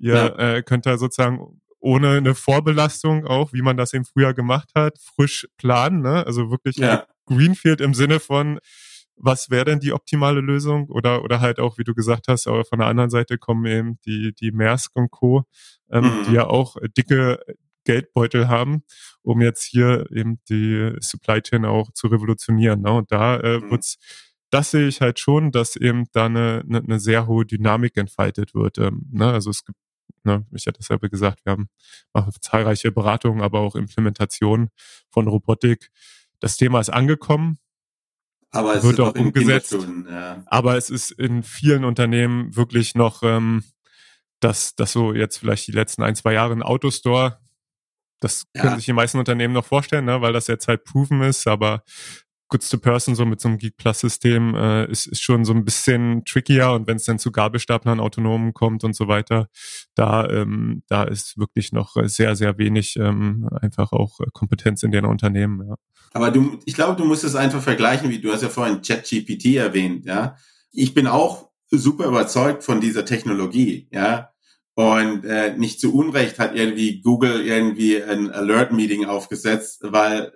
ihr ja. äh, könnt da sozusagen ohne eine Vorbelastung auch, wie man das eben früher gemacht hat, frisch planen, ne? also wirklich ja. Greenfield im Sinne von was wäre denn die optimale Lösung? Oder, oder halt auch, wie du gesagt hast, aber von der anderen Seite kommen eben die, die Maersk und Co., ähm, mhm. die ja auch dicke Geldbeutel haben, um jetzt hier eben die Supply Chain auch zu revolutionieren. Ne? Und da äh, mhm. wird's das sehe ich halt schon, dass eben da eine, eine, eine sehr hohe Dynamik entfaltet wird. Ähm, ne? Also es gibt, ne, ich hatte dasselbe gesagt, wir haben machen zahlreiche Beratungen, aber auch Implementationen von Robotik. Das Thema ist angekommen. Aber es wird auch umgesetzt. Ja. Aber es ist in vielen Unternehmen wirklich noch, ähm, dass, dass so jetzt vielleicht die letzten ein, zwei Jahre ein Autostore das können ja. sich die meisten Unternehmen noch vorstellen, ne, weil das jetzt halt proven ist, aber Goods to Person so mit so einem Geek Plus System äh, ist, ist schon so ein bisschen trickier und wenn es dann zu Gabelstaplern autonomen kommt und so weiter, da da da ist wirklich noch sehr sehr wenig ähm, einfach auch Kompetenz in den Unternehmen. Ja. Aber du, ich glaube, du musst es einfach vergleichen, wie du hast ja vorhin ChatGPT erwähnt, ja. Ich bin auch super überzeugt von dieser Technologie, ja. Und äh, nicht zu Unrecht hat irgendwie Google irgendwie ein Alert-Meeting aufgesetzt, weil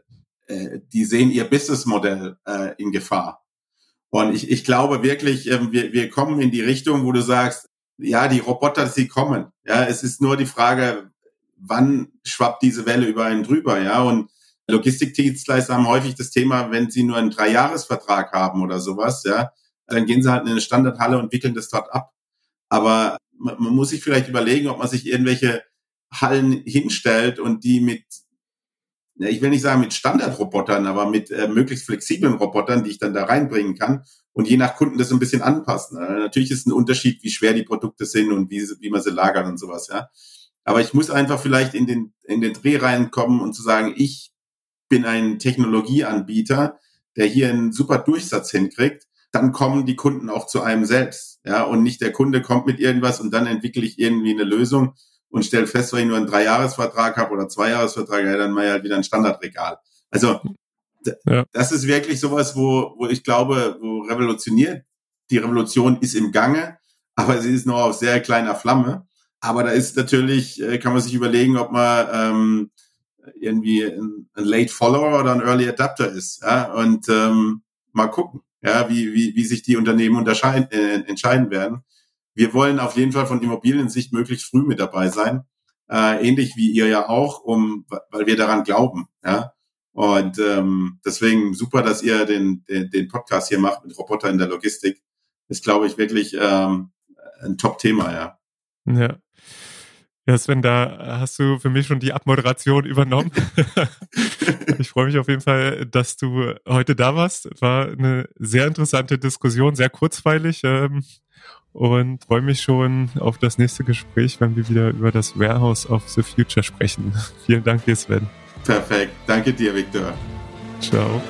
äh, die sehen ihr Businessmodell äh, in Gefahr. Und ich, ich glaube wirklich, äh, wir, wir kommen in die Richtung, wo du sagst, ja, die Roboter, sie kommen. Ja, es ist nur die Frage, wann schwappt diese Welle über einen drüber, ja. Und Logistikdienstleister haben häufig das Thema, wenn sie nur einen Dreijahresvertrag haben oder sowas, ja, dann gehen sie halt in eine Standardhalle und wickeln das dort ab. Aber man, man muss sich vielleicht überlegen, ob man sich irgendwelche Hallen hinstellt und die mit ich will nicht sagen mit Standardrobotern, aber mit äh, möglichst flexiblen Robotern, die ich dann da reinbringen kann und je nach Kunden das ein bisschen anpassen. Also natürlich ist ein Unterschied, wie schwer die Produkte sind und wie, wie man sie lagern und sowas, ja. Aber ich muss einfach vielleicht in den, in den Dreh reinkommen und zu sagen, ich bin ein Technologieanbieter, der hier einen super Durchsatz hinkriegt, dann kommen die Kunden auch zu einem selbst, ja, und nicht der Kunde kommt mit irgendwas und dann entwickle ich irgendwie eine Lösung, und stelle fest, wenn ich nur einen Dreijahresvertrag habe oder Zweijahresvertrag, ja, dann ich halt wieder ein Standardregal. Also ja. das ist wirklich sowas, wo, wo ich glaube, wo revolutioniert. Die Revolution ist im Gange, aber sie ist noch auf sehr kleiner Flamme. Aber da ist natürlich, äh, kann man sich überlegen, ob man ähm, irgendwie ein, ein Late Follower oder ein Early Adapter ist. Ja? Und ähm, mal gucken, ja, wie, wie, wie sich die Unternehmen unterscheiden, äh, entscheiden werden wir wollen auf jeden Fall von Immobiliensicht möglichst früh mit dabei sein. Äh, ähnlich wie ihr ja auch, um, weil wir daran glauben. Ja? Und ähm, deswegen super, dass ihr den, den, den Podcast hier macht mit Roboter in der Logistik. Ist, glaube ich, wirklich ähm, ein Top-Thema, ja. Ja. Ja, Sven, da hast du für mich schon die Abmoderation übernommen. ich freue mich auf jeden Fall, dass du heute da warst. War eine sehr interessante Diskussion, sehr kurzweilig. Ähm, und freue mich schon auf das nächste Gespräch, wenn wir wieder über das Warehouse of the Future sprechen. Vielen Dank dir, Sven. Perfekt. Danke dir, Victor. Ciao.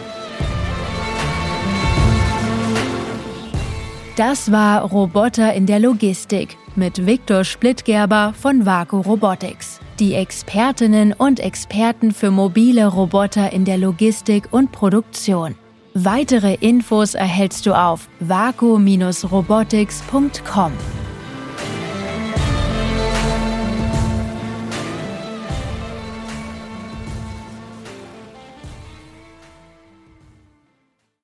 Das war Roboter in der Logistik mit Viktor Splittgerber von Vaku Robotics. Die Expertinnen und Experten für mobile Roboter in der Logistik und Produktion. Weitere Infos erhältst du auf vaku-robotics.com.